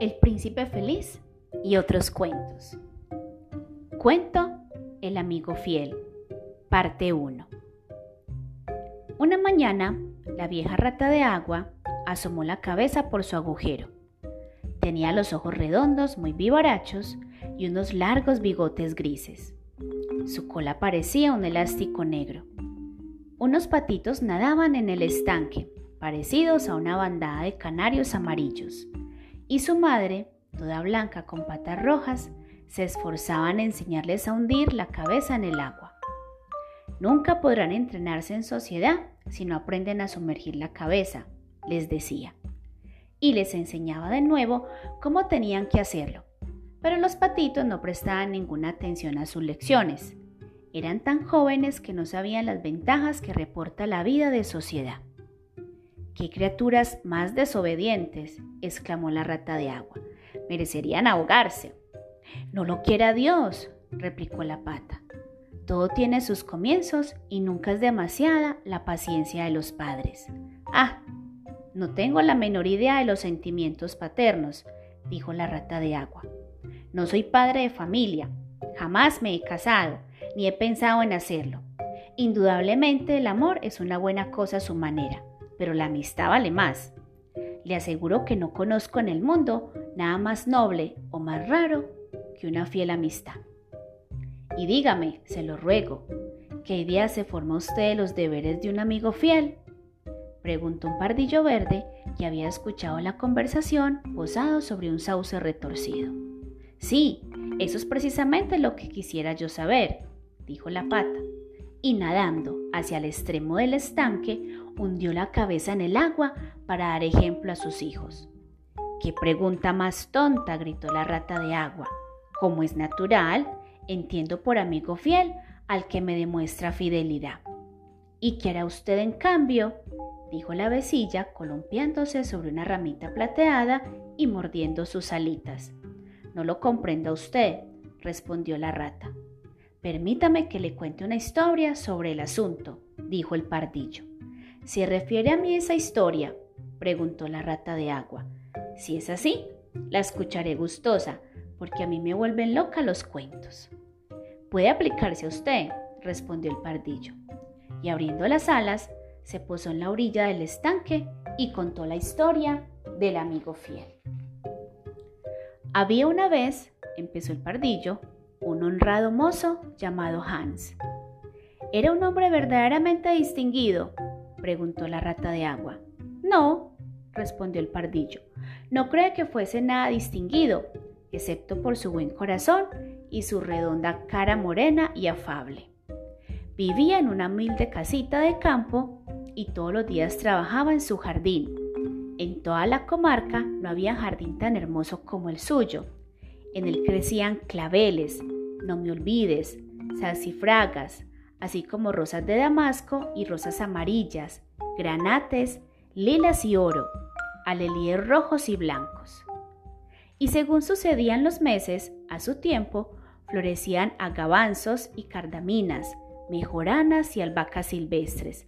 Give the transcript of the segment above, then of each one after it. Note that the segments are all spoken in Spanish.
El príncipe feliz y otros cuentos. Cuento El amigo fiel, parte 1. Una mañana, la vieja rata de agua asomó la cabeza por su agujero. Tenía los ojos redondos, muy vivarachos, y unos largos bigotes grises. Su cola parecía un elástico negro. Unos patitos nadaban en el estanque, parecidos a una bandada de canarios amarillos y su madre, toda blanca con patas rojas, se esforzaban en enseñarles a hundir la cabeza en el agua. Nunca podrán entrenarse en sociedad si no aprenden a sumergir la cabeza, les decía. Y les enseñaba de nuevo cómo tenían que hacerlo. Pero los patitos no prestaban ninguna atención a sus lecciones. Eran tan jóvenes que no sabían las ventajas que reporta la vida de sociedad. ¡Qué criaturas más desobedientes! exclamó la rata de agua. Merecerían ahogarse. No lo quiera Dios, replicó la pata. Todo tiene sus comienzos y nunca es demasiada la paciencia de los padres. Ah, no tengo la menor idea de los sentimientos paternos, dijo la rata de agua. No soy padre de familia, jamás me he casado, ni he pensado en hacerlo. Indudablemente el amor es una buena cosa a su manera, pero la amistad vale más. Le aseguro que no conozco en el mundo nada más noble o más raro que una fiel amistad. Y dígame, se lo ruego, ¿qué idea se forma usted de los deberes de un amigo fiel? Preguntó un pardillo verde que había escuchado la conversación posado sobre un sauce retorcido. Sí, eso es precisamente lo que quisiera yo saber, dijo la pata, y nadando hacia el extremo del estanque, hundió la cabeza en el agua para dar ejemplo a sus hijos. ¡Qué pregunta más tonta! gritó la rata de agua. Como es natural, entiendo por amigo fiel al que me demuestra fidelidad. ¿Y qué hará usted en cambio? dijo la vecilla, columpiándose sobre una ramita plateada y mordiendo sus alitas. No lo comprenda usted, respondió la rata. Permítame que le cuente una historia sobre el asunto, dijo el pardillo. ¿Se refiere a mí esa historia? preguntó la rata de agua. Si es así, la escucharé gustosa, porque a mí me vuelven loca los cuentos. Puede aplicarse a usted, respondió el pardillo. Y abriendo las alas, se posó en la orilla del estanque y contó la historia del amigo fiel. Había una vez, empezó el pardillo, un honrado mozo llamado Hans. Era un hombre verdaderamente distinguido, preguntó la rata de agua. No, respondió el pardillo. No cree que fuese nada distinguido, excepto por su buen corazón y su redonda cara morena y afable. Vivía en una humilde casita de campo y todos los días trabajaba en su jardín. En toda la comarca no había jardín tan hermoso como el suyo, en él crecían claveles, no me olvides, salsifragas, así como rosas de damasco y rosas amarillas, granates, lilas y oro, alelíes rojos y blancos. Y según sucedían los meses, a su tiempo, florecían agavanzos y cardaminas, mejoranas y albahacas silvestres,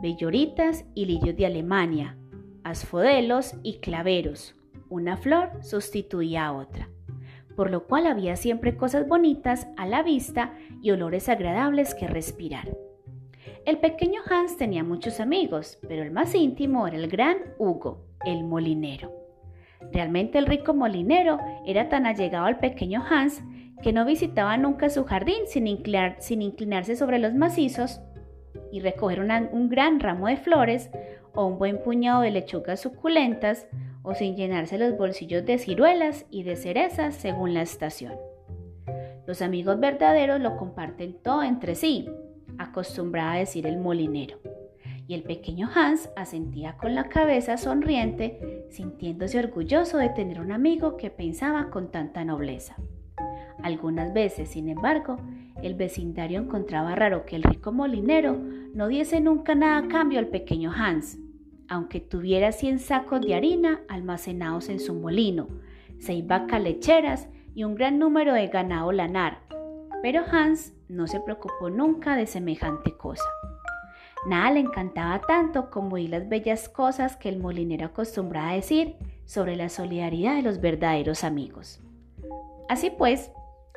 belloritas y lirios de Alemania, asfodelos y claveros. Una flor sustituía a otra por lo cual había siempre cosas bonitas a la vista y olores agradables que respirar. El pequeño Hans tenía muchos amigos, pero el más íntimo era el gran Hugo, el molinero. Realmente el rico molinero era tan allegado al pequeño Hans que no visitaba nunca su jardín sin, inclinarse sobre los macizos y recoger un gran ramo de flores o un buen puñado de lechugas suculentas o sin llenarse los bolsillos de ciruelas y de cerezas según la estación. Los amigos verdaderos lo comparten todo entre sí, acostumbraba a decir el molinero. Y el pequeño Hans asentía con la cabeza sonriente, sintiéndose orgulloso de tener un amigo que pensaba con tanta nobleza. Algunas veces, sin embargo, el vecindario encontraba raro que el rico molinero no diese nunca nada a cambio al pequeño Hans, aunque tuviera 100 sacos de harina almacenados en su molino, seis vacas lecheras y un gran número de ganado lanar. Pero Hans no se preocupó nunca de semejante cosa. Nada le encantaba tanto como oír las bellas cosas que el molinero acostumbraba a decir sobre la solidaridad de los verdaderos amigos. Así pues,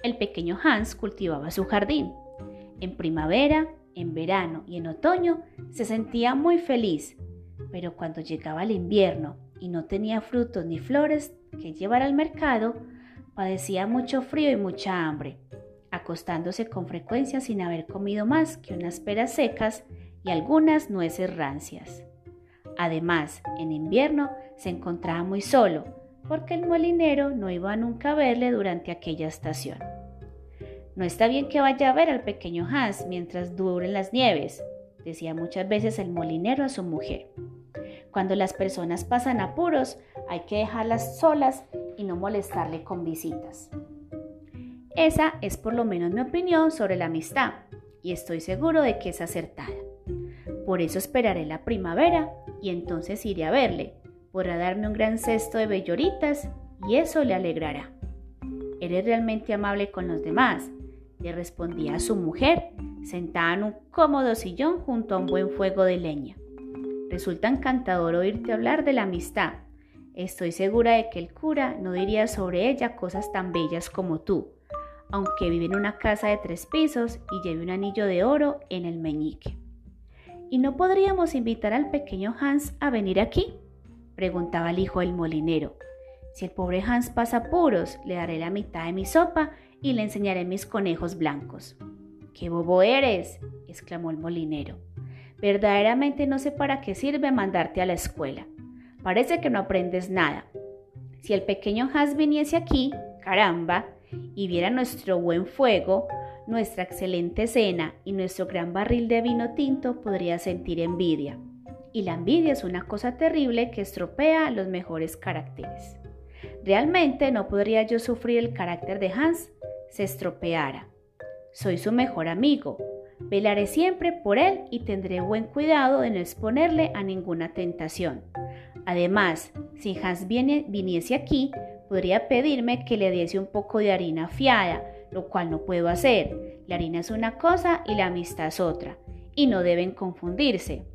el pequeño Hans cultivaba su jardín. En primavera, en verano y en otoño se sentía muy feliz, pero cuando llegaba el invierno y no tenía frutos ni flores que llevar al mercado, padecía mucho frío y mucha hambre, acostándose con frecuencia sin haber comido más que unas peras secas y algunas nueces rancias. Además, en invierno se encontraba muy solo, porque el molinero no iba nunca a verle durante aquella estación. No está bien que vaya a ver al pequeño Hans mientras duren las nieves, decía muchas veces el molinero a su mujer. Cuando las personas pasan apuros, hay que dejarlas solas y no molestarle con visitas. Esa es por lo menos mi opinión sobre la amistad, y estoy seguro de que es acertada. Por eso esperaré la primavera y entonces iré a verle. Podrá darme un gran cesto de belloritas y eso le alegrará. Eres realmente amable con los demás, le respondía a su mujer, sentada en un cómodo sillón junto a un buen fuego de leña. Resulta encantador oírte hablar de la amistad. Estoy segura de que el cura no diría sobre ella cosas tan bellas como tú, aunque vive en una casa de tres pisos y lleve un anillo de oro en el meñique. ¿Y no podríamos invitar al pequeño Hans a venir aquí? preguntaba el hijo del molinero. Si el pobre Hans pasa apuros, le daré la mitad de mi sopa y le enseñaré mis conejos blancos. ¡Qué bobo eres! exclamó el molinero. Verdaderamente no sé para qué sirve mandarte a la escuela. Parece que no aprendes nada. Si el pequeño Hans viniese aquí, caramba, y viera nuestro buen fuego, nuestra excelente cena y nuestro gran barril de vino tinto podría sentir envidia. Y la envidia es una cosa terrible que estropea los mejores caracteres. Realmente no podría yo sufrir el carácter de Hans se estropeara. Soy su mejor amigo. Velaré siempre por él y tendré buen cuidado de no exponerle a ninguna tentación. Además, si Hans viniese aquí, podría pedirme que le diese un poco de harina fiada, lo cual no puedo hacer. La harina es una cosa y la amistad es otra, y no deben confundirse.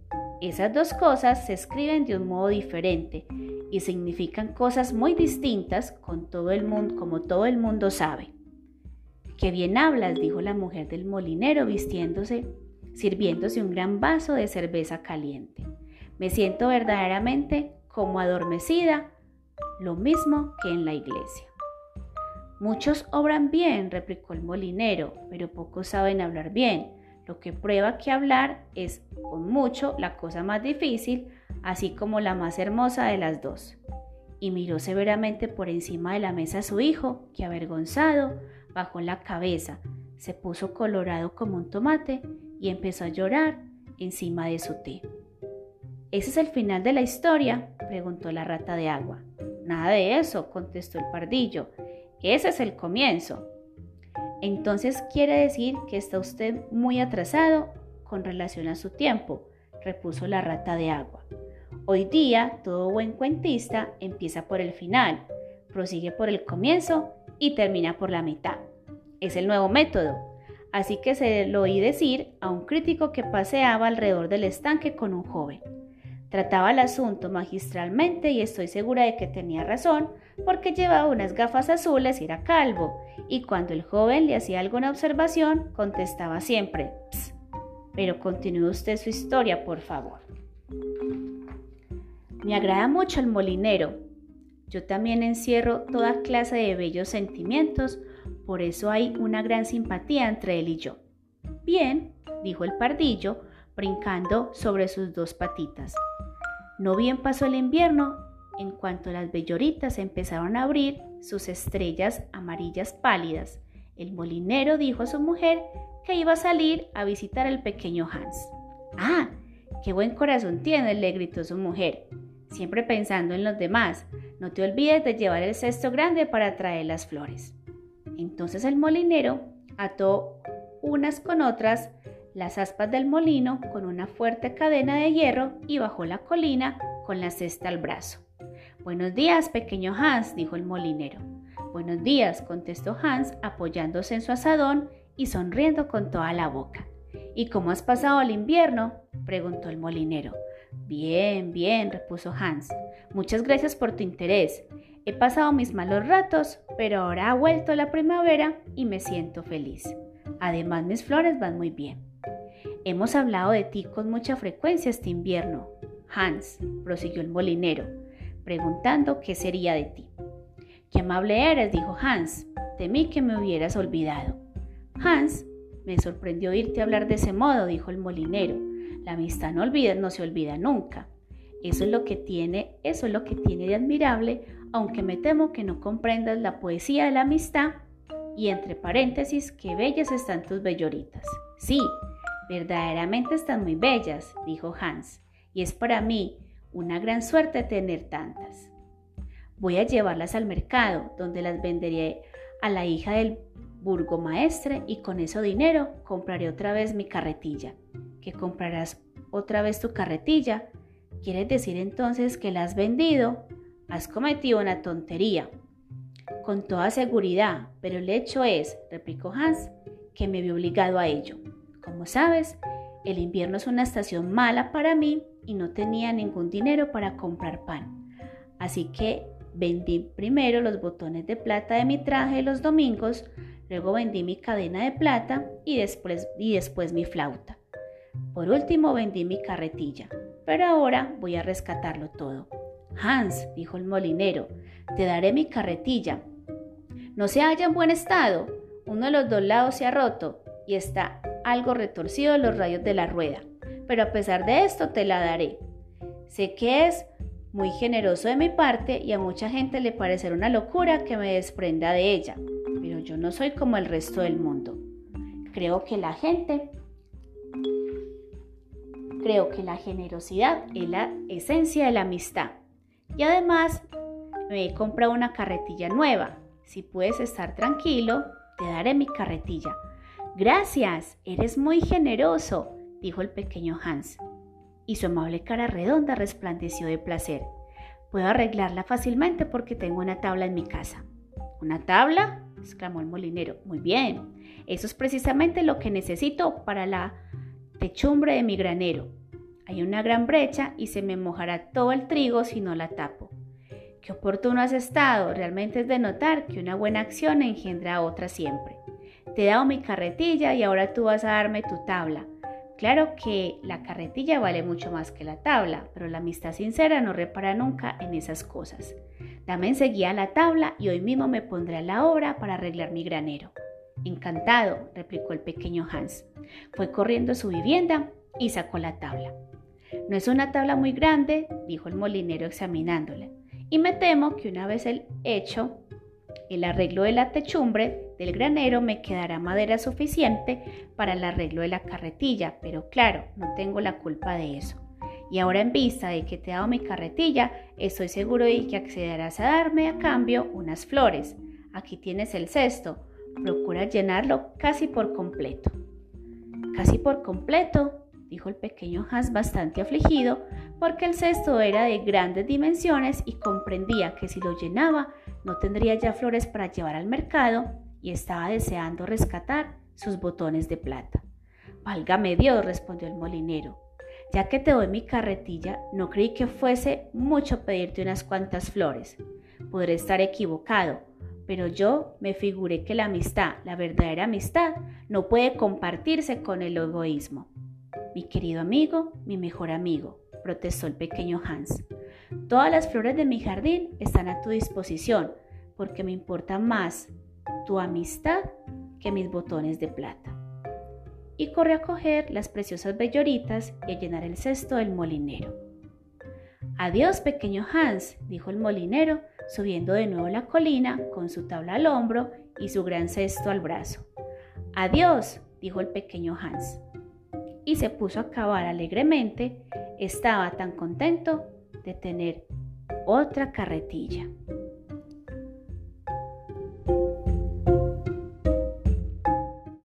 Esas dos cosas se escriben de un modo diferente y significan cosas muy distintas con todo el mundo, como todo el mundo sabe. Qué bien hablas, dijo la mujer del molinero vistiéndose, sirviéndose un gran vaso de cerveza caliente. Me siento verdaderamente como adormecida, lo mismo que en la iglesia. Muchos obran bien, replicó el molinero, pero pocos saben hablar bien, lo que prueba que hablar es con mucho la cosa más difícil, así como la más hermosa de las dos. Y miró severamente por encima de la mesa a su hijo, que avergonzado bajó la cabeza, se puso colorado como un tomate y empezó a llorar encima de su té. ¿Ese es el final de la historia? preguntó la rata de agua. Nada de eso, contestó el pardillo. Ese es el comienzo. Entonces quiere decir que está usted muy atrasado con relación a su tiempo, repuso la rata de agua. Hoy día todo buen cuentista empieza por el final, prosigue por el comienzo y termina por la mitad. Es el nuevo método. Así que se lo oí decir a un crítico que paseaba alrededor del estanque con un joven. Trataba el asunto magistralmente y estoy segura de que tenía razón, porque llevaba unas gafas azules y era calvo, y cuando el joven le hacía alguna observación, contestaba siempre, Ps. Pero continúe usted su historia, por favor. Me agrada mucho el molinero. Yo también encierro toda clase de bellos sentimientos, por eso hay una gran simpatía entre él y yo. Bien, dijo el pardillo, brincando sobre sus dos patitas. No bien pasó el invierno en cuanto las belloritas empezaron a abrir sus estrellas amarillas pálidas, el molinero dijo a su mujer que iba a salir a visitar al pequeño Hans. ¡Ah! ¡Qué buen corazón tiene! le gritó su mujer, siempre pensando en los demás. No te olvides de llevar el cesto grande para traer las flores. Entonces el molinero ató unas con otras las aspas del molino con una fuerte cadena de hierro y bajó la colina con la cesta al brazo. Buenos días, pequeño Hans, dijo el molinero. Buenos días, contestó Hans, apoyándose en su asadón y sonriendo con toda la boca. ¿Y cómo has pasado el invierno? preguntó el molinero. Bien, bien, repuso Hans. Muchas gracias por tu interés. He pasado mis malos ratos, pero ahora ha vuelto la primavera y me siento feliz. Además, mis flores van muy bien. Hemos hablado de ti con mucha frecuencia este invierno. Hans, prosiguió el molinero, preguntando qué sería de ti. Qué amable eres, dijo Hans. Temí que me hubieras olvidado. Hans, me sorprendió oírte hablar de ese modo, dijo el molinero. La amistad no olvida, no se olvida nunca. Eso es lo que tiene, eso es lo que tiene de admirable, aunque me temo que no comprendas la poesía de la amistad. Y entre paréntesis, qué bellas están tus belloritas. Sí, verdaderamente están muy bellas, dijo Hans, y es para mí una gran suerte tener tantas. Voy a llevarlas al mercado, donde las venderé a la hija del burgomaestre y con ese dinero compraré otra vez mi carretilla. ¿Que comprarás otra vez tu carretilla? ¿Quieres decir entonces que la has vendido? Has cometido una tontería. Con toda seguridad, pero el hecho es, replicó Hans, que me vi obligado a ello. Como sabes, el invierno es una estación mala para mí y no tenía ningún dinero para comprar pan. Así que vendí primero los botones de plata de mi traje los domingos, luego vendí mi cadena de plata y después, y después mi flauta. Por último vendí mi carretilla, pero ahora voy a rescatarlo todo. Hans, dijo el molinero, te daré mi carretilla. No se halla en buen estado. Uno de los dos lados se ha roto y está algo retorcido los rayos de la rueda, pero a pesar de esto te la daré. Sé que es muy generoso de mi parte y a mucha gente le parecerá una locura que me desprenda de ella, pero yo no soy como el resto del mundo. Creo que la gente Creo que la generosidad es la esencia de la amistad. Y además me he comprado una carretilla nueva. Si puedes estar tranquilo, te daré mi carretilla. Gracias, eres muy generoso, dijo el pequeño Hans y su amable cara redonda resplandeció de placer. Puedo arreglarla fácilmente porque tengo una tabla en mi casa. ¿Una tabla? exclamó el molinero. Muy bien, eso es precisamente lo que necesito para la techumbre de mi granero. Hay una gran brecha y se me mojará todo el trigo si no la tapo. Qué oportuno has estado. Realmente es de notar que una buena acción engendra otra siempre. Te he dado mi carretilla y ahora tú vas a darme tu tabla. Claro que la carretilla vale mucho más que la tabla, pero la amistad sincera no repara nunca en esas cosas. Dame enseguida la tabla y hoy mismo me pondré a la obra para arreglar mi granero. Encantado, replicó el pequeño Hans. Fue corriendo a su vivienda y sacó la tabla. No es una tabla muy grande, dijo el molinero examinándola, y me temo que una vez el hecho el arreglo de la techumbre del granero me quedará madera suficiente para el arreglo de la carretilla, pero claro, no tengo la culpa de eso. Y ahora en vista de que te he dado mi carretilla, estoy seguro de que accederás a darme a cambio unas flores. Aquí tienes el cesto. Procura llenarlo casi por completo. Casi por completo, dijo el pequeño Hans bastante afligido, porque el cesto era de grandes dimensiones y comprendía que si lo llenaba no tendría ya flores para llevar al mercado y estaba deseando rescatar sus botones de plata. Válgame Dios, respondió el molinero. Ya que te doy mi carretilla, no creí que fuese mucho pedirte unas cuantas flores. Podré estar equivocado, pero yo me figuré que la amistad, la verdadera amistad, no puede compartirse con el egoísmo. Mi querido amigo, mi mejor amigo, protestó el pequeño Hans. Todas las flores de mi jardín están a tu disposición, porque me importa más tu amistad que mis botones de plata. Y corrió a coger las preciosas belloritas y a llenar el cesto del molinero. Adiós, pequeño Hans, dijo el molinero, subiendo de nuevo la colina con su tabla al hombro y su gran cesto al brazo. Adiós, dijo el pequeño Hans y se puso a cavar alegremente, estaba tan contento de tener otra carretilla.